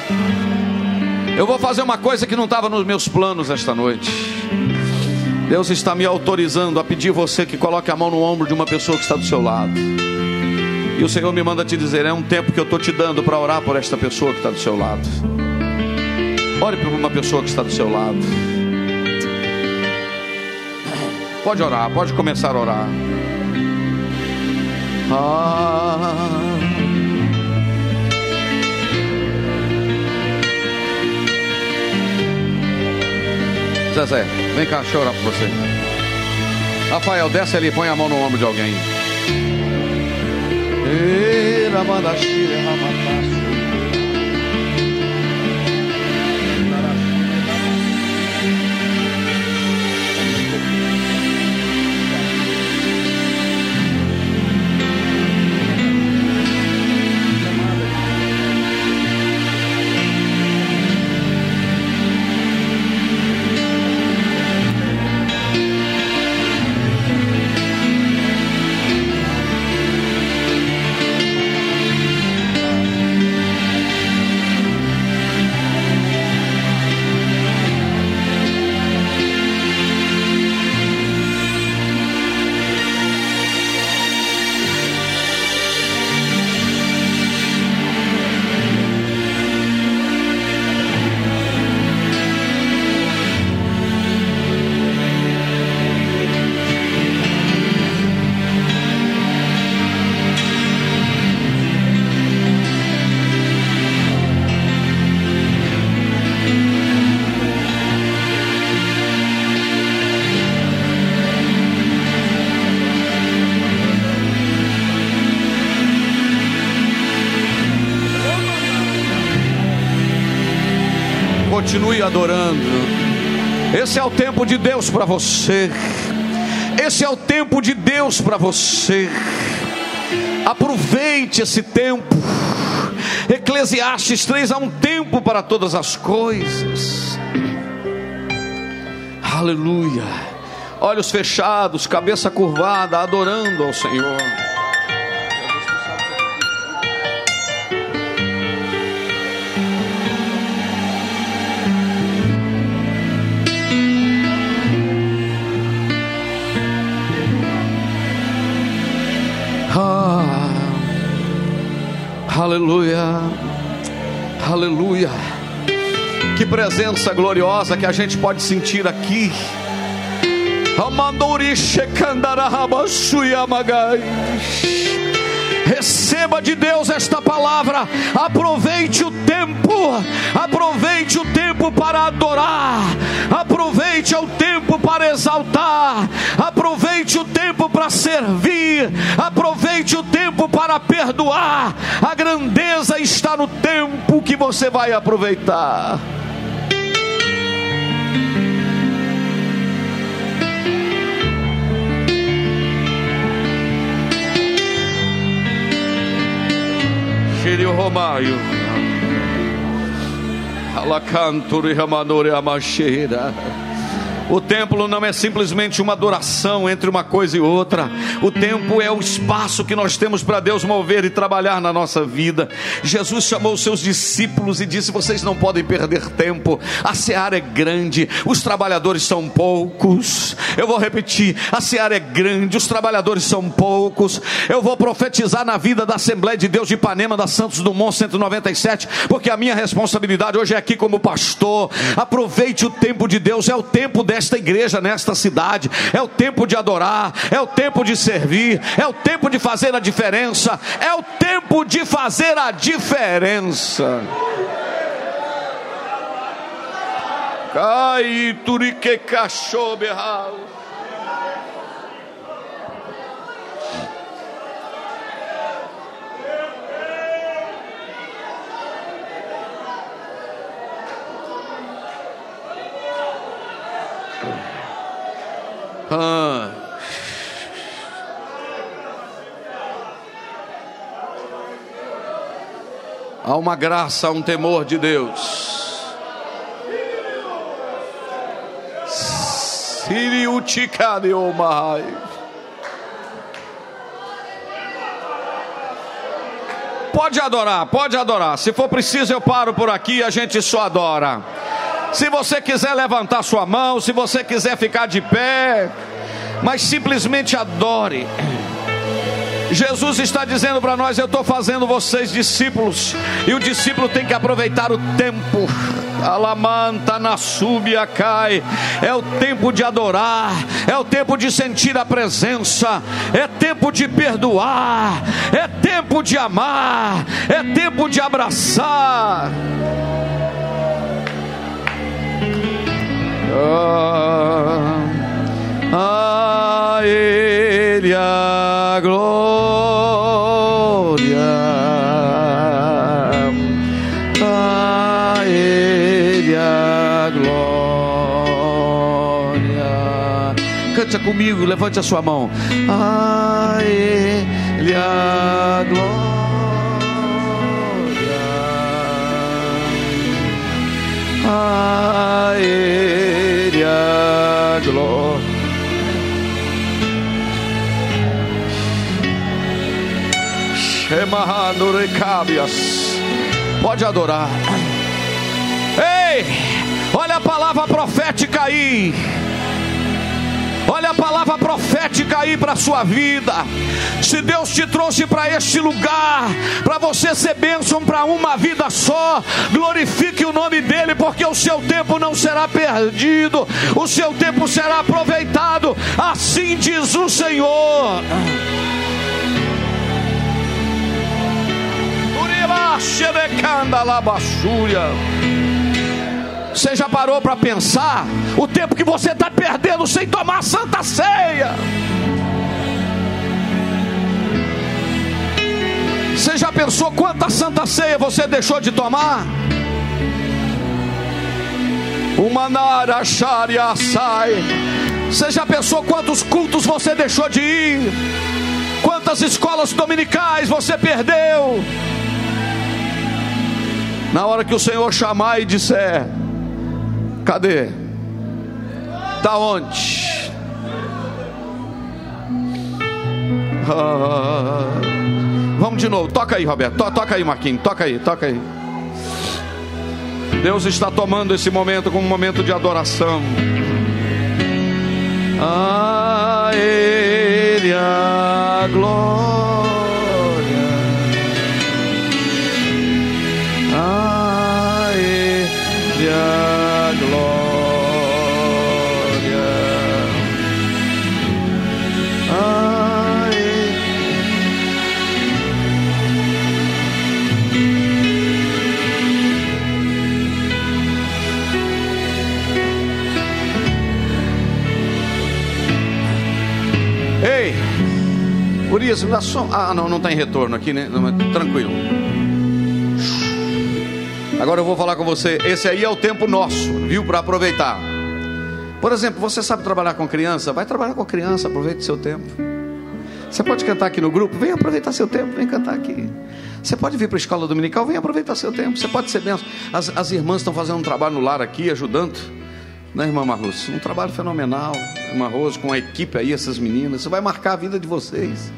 Eu vou fazer uma coisa que não estava nos meus planos esta noite. Deus está me autorizando a pedir você que coloque a mão no ombro de uma pessoa que está do seu lado. E o Senhor me manda te dizer: é um tempo que eu estou te dando para orar por esta pessoa que está do seu lado. Ore por uma pessoa que está do seu lado. Pode orar, pode começar a orar. Ah. Zezé, vem cá, deixa eu orar por você. Rafael, desce ali, põe a mão no ombro de alguém. Era continue adorando. Esse é o tempo de Deus para você. Esse é o tempo de Deus para você. Aproveite esse tempo. Eclesiastes 3 há um tempo para todas as coisas. Aleluia. Olhos fechados, cabeça curvada, adorando ao Senhor. Aleluia, aleluia. Que presença gloriosa que a gente pode sentir aqui. Receba de Deus esta palavra. Aproveite o tempo. Aproveite o tempo para adorar. Aproveite o tempo para exaltar. Aproveite o tempo para servir. Aproveite o tempo para perdoar. A grandeza está no tempo que você vai aproveitar. Shirio Romaio. Alacanturi Ramanore Amacheira. O templo não é simplesmente uma adoração entre uma coisa e outra. O templo é o espaço que nós temos para Deus mover e trabalhar na nossa vida. Jesus chamou os seus discípulos e disse: Vocês não podem perder tempo. A seara é grande, os trabalhadores são poucos. Eu vou repetir: a seara é grande, os trabalhadores são poucos. Eu vou profetizar na vida da Assembleia de Deus de Ipanema, da Santos Dumont 197, porque a minha responsabilidade hoje é aqui como pastor. Aproveite o tempo de Deus, é o tempo dele nesta igreja, nesta cidade. É o tempo de adorar, é o tempo de servir, é o tempo de fazer a diferença, é o tempo de fazer a diferença. Cai, turique cachorro Uma graça, um temor de Deus. Pode adorar, pode adorar. Se for preciso, eu paro por aqui a gente só adora. Se você quiser levantar sua mão, se você quiser ficar de pé, mas simplesmente adore. Jesus está dizendo para nós: Eu estou fazendo vocês discípulos, e o discípulo tem que aproveitar o tempo. Alamanta na súbia cai. É o tempo de adorar, é o tempo de sentir a presença, é tempo de perdoar, é tempo de amar, é tempo de abraçar. a Ele glória, a Ele a glória. Cante comigo, levante a sua mão. A Ele a glória. A Ele a glória. Pode adorar. Ei, olha a palavra profética aí. Olha a palavra profética aí para a sua vida. Se Deus te trouxe para este lugar, para você ser bênção para uma vida só, glorifique o nome dEle, porque o seu tempo não será perdido, o seu tempo será aproveitado. Assim diz o Senhor. Você já parou para pensar o tempo que você está perdendo sem tomar santa ceia? Você já pensou quanta santa ceia você deixou de tomar? Uma nara sharia sai. Você já pensou quantos cultos você deixou de ir? Quantas escolas dominicais você perdeu? Na hora que o Senhor chamar e disser: Cadê? Tá onde? Ah, vamos de novo, toca aí, Roberto. To, toca aí, Marquinhos. Toca aí, toca aí. Deus está tomando esse momento como um momento de adoração. A Ele a glória. Urias, me dá som. Ah, não, não tem retorno aqui, né? Tranquilo. Agora eu vou falar com você. Esse aí é o tempo nosso, viu? Para aproveitar. Por exemplo, você sabe trabalhar com criança? Vai trabalhar com criança, aproveite seu tempo. Você pode cantar aqui no grupo? Vem aproveitar seu tempo, vem cantar aqui. Você pode vir para a escola dominical? Vem aproveitar seu tempo. Você pode ser benção. As, as irmãs estão fazendo um trabalho no lar aqui, ajudando. Né, irmã Marluz? Um trabalho fenomenal. Irmã Rose, com a equipe aí, essas meninas. Isso vai marcar a vida de vocês.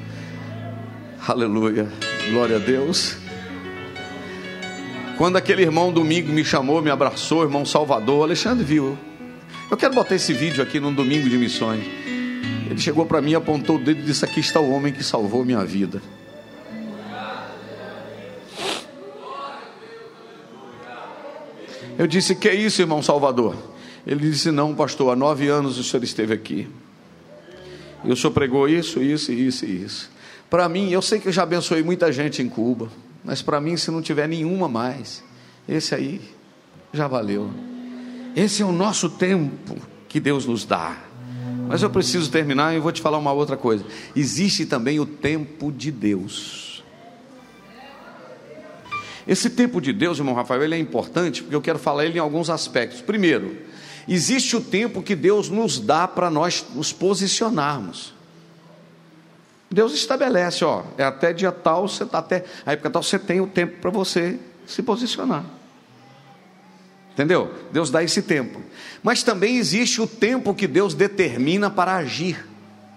Aleluia. Glória a Deus. Quando aquele irmão domingo me chamou, me abraçou, irmão Salvador, Alexandre viu. Eu quero botar esse vídeo aqui num domingo de missões. Ele chegou para mim, apontou o dedo e disse: Aqui está o homem que salvou minha vida. Eu disse: Que é isso, irmão Salvador? Ele disse: Não, pastor, há nove anos o senhor esteve aqui. E o senhor pregou isso, isso, isso e isso. Para mim, eu sei que eu já abençoei muita gente em Cuba, mas para mim, se não tiver nenhuma mais, esse aí já valeu. Esse é o nosso tempo que Deus nos dá. Mas eu preciso terminar e vou te falar uma outra coisa. Existe também o tempo de Deus. Esse tempo de Deus, irmão Rafael, ele é importante porque eu quero falar ele em alguns aspectos. Primeiro, existe o tempo que Deus nos dá para nós nos posicionarmos. Deus estabelece, ó, é até dia tal, você tá até a época tal, você tem o tempo para você se posicionar. Entendeu? Deus dá esse tempo. Mas também existe o tempo que Deus determina para agir.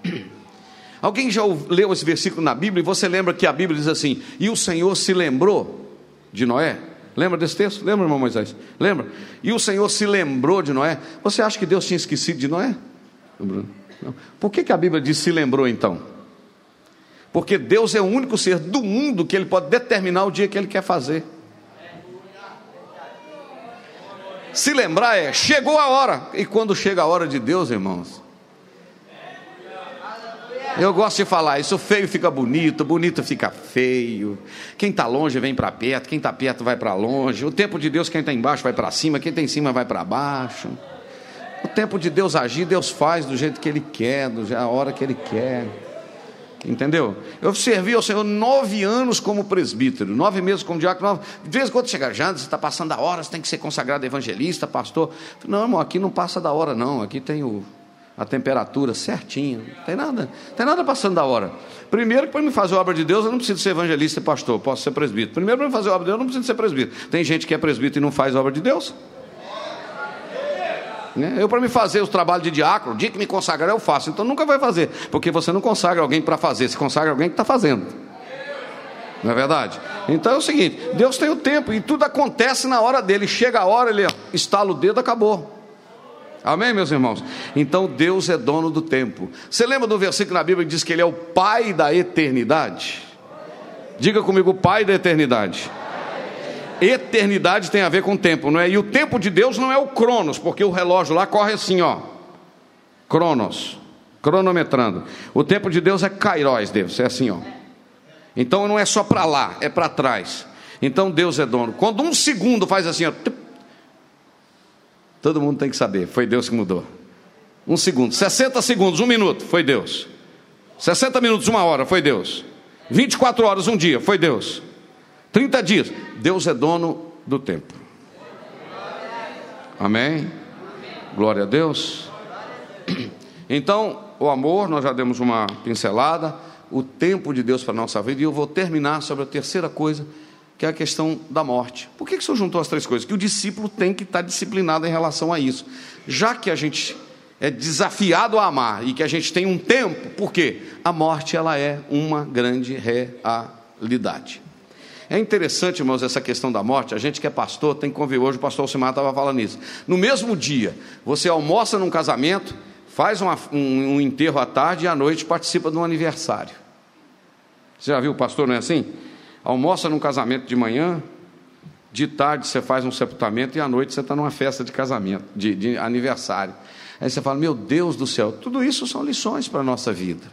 Alguém já leu esse versículo na Bíblia e você lembra que a Bíblia diz assim: E o Senhor se lembrou de Noé? Lembra desse texto? Lembra, irmão Moisés? Lembra? E o Senhor se lembrou de Noé? Você acha que Deus tinha esquecido de Noé? Não. Por que, que a Bíblia diz se lembrou então? Porque Deus é o único ser do mundo que ele pode determinar o dia que ele quer fazer. Se lembrar é, chegou a hora. E quando chega a hora de Deus, irmãos, eu gosto de falar, isso feio fica bonito, bonito fica feio. Quem está longe vem para perto, quem está perto vai para longe. O tempo de Deus, quem está embaixo vai para cima, quem está em cima vai para baixo. O tempo de Deus agir, Deus faz do jeito que Ele quer, a hora que Ele quer. Entendeu? Eu servi ao Senhor nove anos como presbítero, nove meses como diácono. De vez em quando chega já, você está passando da hora, você tem que ser consagrado evangelista, pastor. Não, irmão, aqui não passa da hora, não. Aqui tem o, a temperatura certinha. Não tem nada, não tem nada passando da hora. Primeiro, para me fazer a obra de Deus, eu não preciso ser evangelista e pastor, posso ser presbítero. Primeiro, para me fazer a obra de Deus, eu não preciso ser presbítero. Tem gente que é presbítero e não faz a obra de Deus. Né? Eu, para me fazer os trabalhos de diácono, o dia que me consagrar, eu faço. Então nunca vai fazer, porque você não consagra alguém para fazer, você consagra alguém que está fazendo. Não é verdade? Então é o seguinte: Deus tem o tempo e tudo acontece na hora dele. Chega a hora, ele estala o dedo, acabou. Amém, meus irmãos? Então Deus é dono do tempo. Você lembra do versículo na Bíblia que diz que Ele é o Pai da eternidade? Diga comigo, Pai da eternidade. Eternidade tem a ver com tempo, não é? E o tempo de Deus não é o Cronos, porque o relógio lá corre assim, ó. Cronos, cronometrando. O tempo de Deus é Kairos, Deus, é assim, ó. Então não é só para lá, é para trás. Então Deus é dono. Quando um segundo faz assim, ó, todo mundo tem que saber, foi Deus que mudou. Um segundo, 60 segundos, um minuto, foi Deus. 60 minutos, uma hora, foi Deus. 24 horas, um dia, foi Deus. 30 dias. Deus é dono do tempo. Amém? Glória a Deus. Então, o amor, nós já demos uma pincelada, o tempo de Deus para a nossa vida, e eu vou terminar sobre a terceira coisa, que é a questão da morte. Por que, que o senhor juntou as três coisas? Que o discípulo tem que estar disciplinado em relação a isso. Já que a gente é desafiado a amar e que a gente tem um tempo, por quê? A morte ela é uma grande realidade. É interessante, irmãos, essa questão da morte. A gente que é pastor tem que conviver. Hoje o pastor Alcimar estava falando isso. No mesmo dia, você almoça num casamento, faz uma, um, um enterro à tarde e à noite participa de um aniversário. Você já viu o pastor, não é assim? Almoça num casamento de manhã, de tarde você faz um sepultamento e à noite você está numa festa de casamento, de, de aniversário. Aí você fala, meu Deus do céu, tudo isso são lições para a nossa vida.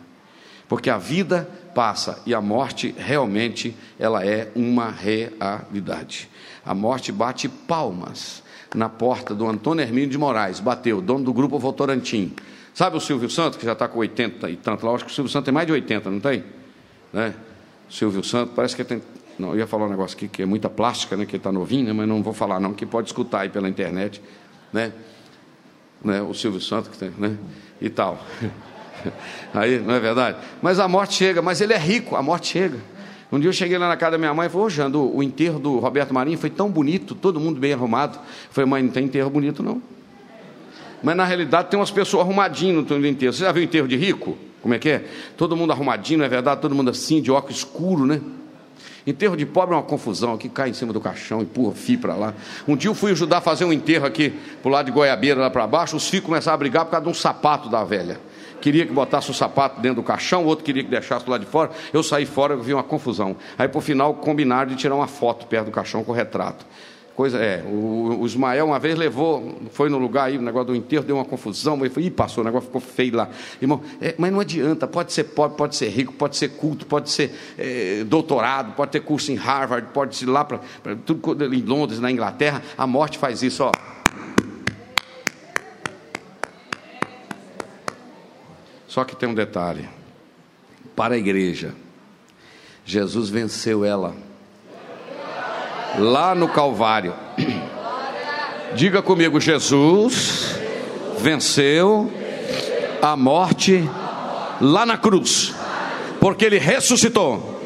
Porque a vida passa e a morte realmente ela é uma realidade. A morte bate palmas na porta do Antônio Hermínio de Moraes, bateu, dono do grupo Votorantim. Sabe o Silvio Santos, que já está com 80 e tanto lá? Acho que o Silvio Santos tem mais de 80, não tem? Né? Silvio Santos, parece que tem. Não, eu ia falar um negócio aqui que é muita plástica, né? Que está novinho, né, mas não vou falar, não, que pode escutar aí pela internet, né? né? O Silvio Santos, que tem, né? E tal. Aí, não é verdade? Mas a morte chega, mas ele é rico, a morte chega. Um dia eu cheguei lá na casa da minha mãe e falei, ô Jando, o enterro do Roberto Marinho foi tão bonito, todo mundo bem arrumado. Eu falei, mãe, não tem enterro bonito não. Mas na realidade tem umas pessoas arrumadinhas no enterro. Você já viu enterro de rico? Como é que é? Todo mundo arrumadinho, não é verdade? Todo mundo assim, de óculos escuro, né? Enterro de pobre é uma confusão, aqui cai em cima do caixão, empurra fio para lá. Um dia eu fui ajudar a fazer um enterro aqui, pro lado de Goiabeira, lá para baixo, os fios começaram a brigar por causa de um sapato da velha. Queria que botasse o sapato dentro do caixão, outro queria que deixasse lá de fora. Eu saí fora, eu vi uma confusão. Aí, por final, combinaram de tirar uma foto perto do caixão com o retrato. Coisa, é, o, o, Ismael uma vez levou, foi no lugar aí, o negócio do enterro, deu uma confusão, ele foi, e passou, o negócio ficou feio lá. Irmão, é, mas não adianta, pode ser pobre, pode ser rico, pode ser culto, pode ser é, doutorado, pode ter curso em Harvard, pode ir lá para tudo em Londres, na Inglaterra, a morte faz isso, ó. Só que tem um detalhe: para a igreja, Jesus venceu ela lá no Calvário. Diga comigo: Jesus venceu a morte lá na cruz, porque ele ressuscitou.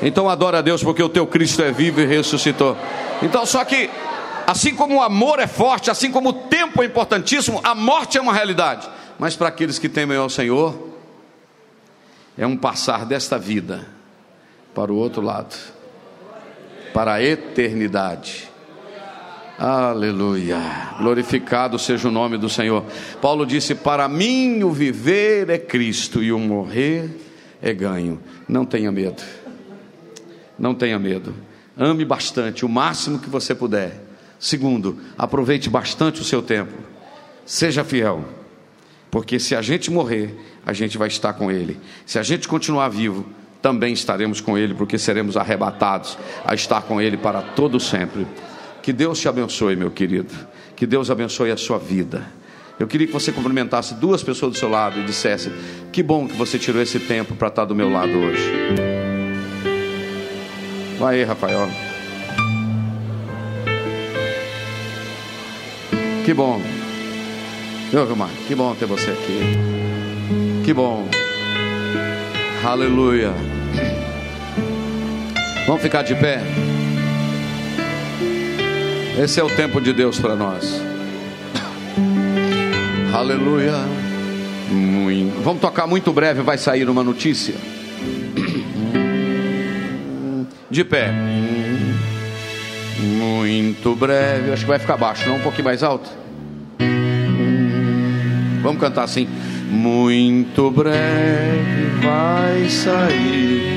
Então adora a Deus, porque o teu Cristo é vivo e ressuscitou. Então, só que, assim como o amor é forte, assim como o tempo é importantíssimo, a morte é uma realidade. Mas para aqueles que temem ao Senhor, é um passar desta vida para o outro lado para a eternidade. Aleluia. Glorificado seja o nome do Senhor. Paulo disse: Para mim o viver é Cristo e o morrer é ganho. Não tenha medo. Não tenha medo. Ame bastante, o máximo que você puder. Segundo, aproveite bastante o seu tempo. Seja fiel. Porque se a gente morrer, a gente vai estar com Ele. Se a gente continuar vivo, também estaremos com Ele, porque seremos arrebatados a estar com Ele para todo sempre. Que Deus te abençoe, meu querido. Que Deus abençoe a sua vida. Eu queria que você cumprimentasse duas pessoas do seu lado e dissesse: Que bom que você tirou esse tempo para estar do meu lado hoje. Vai aí, Rafael. Que bom. Meu irmão, que bom ter você aqui. Que bom. Aleluia. Vamos ficar de pé. Esse é o tempo de Deus para nós. Aleluia. Muito. Vamos tocar muito breve, vai sair uma notícia. De pé. Muito breve. Acho que vai ficar baixo, não? Um pouquinho mais alto. Vamos cantar assim. Muito breve vai sair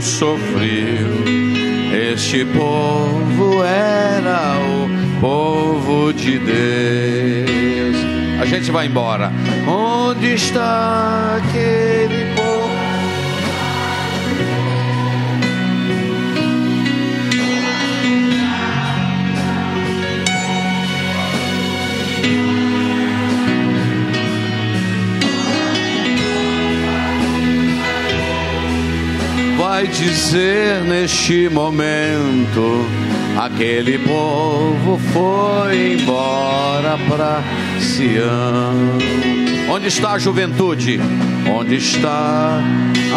sofreu. Este povo era o povo de Deus. A gente vai embora. Onde está aquele povo? Vai dizer neste momento? Aquele povo foi embora para Sião. Onde está a juventude? Onde está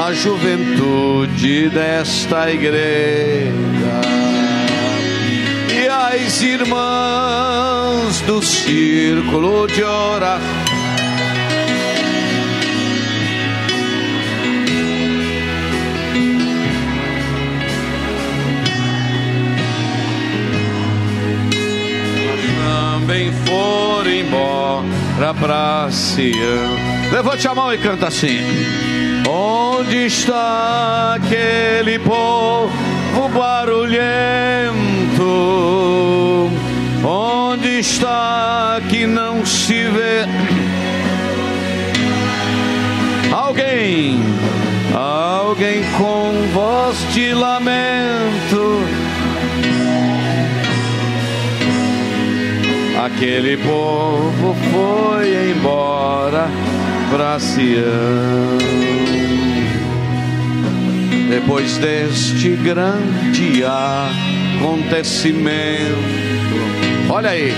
a juventude desta igreja? E as irmãs do círculo de oração também for embora pra Sião. Levante a mão e canta assim. Onde está aquele povo barulhento? Onde está que não se vê? Alguém, alguém com voz de lamento Aquele povo foi embora para Sião. Depois deste grande acontecimento, olha aí,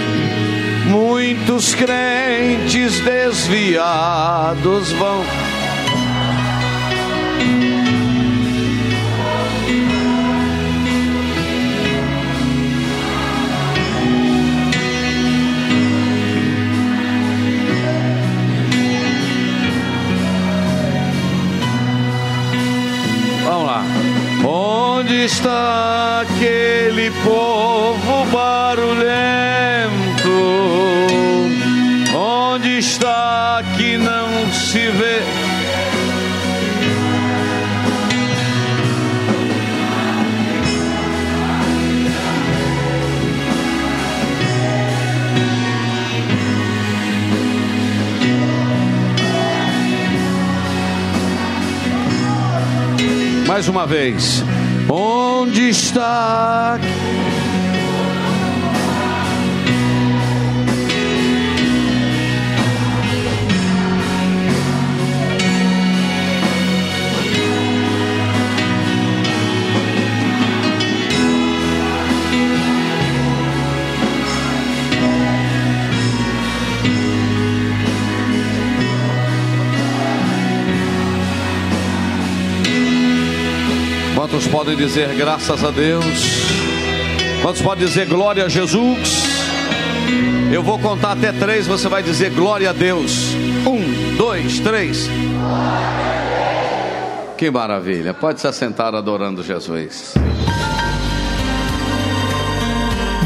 muitos crentes desviados vão Onde está aquele povo barulhento? Onde está que não se vê? Mais uma vez. Onde está Quantos podem dizer graças a Deus? Quantos podem dizer glória a Jesus? Eu vou contar até três, você vai dizer glória a Deus. Um, dois, três. Que maravilha. Pode se assentar adorando Jesus.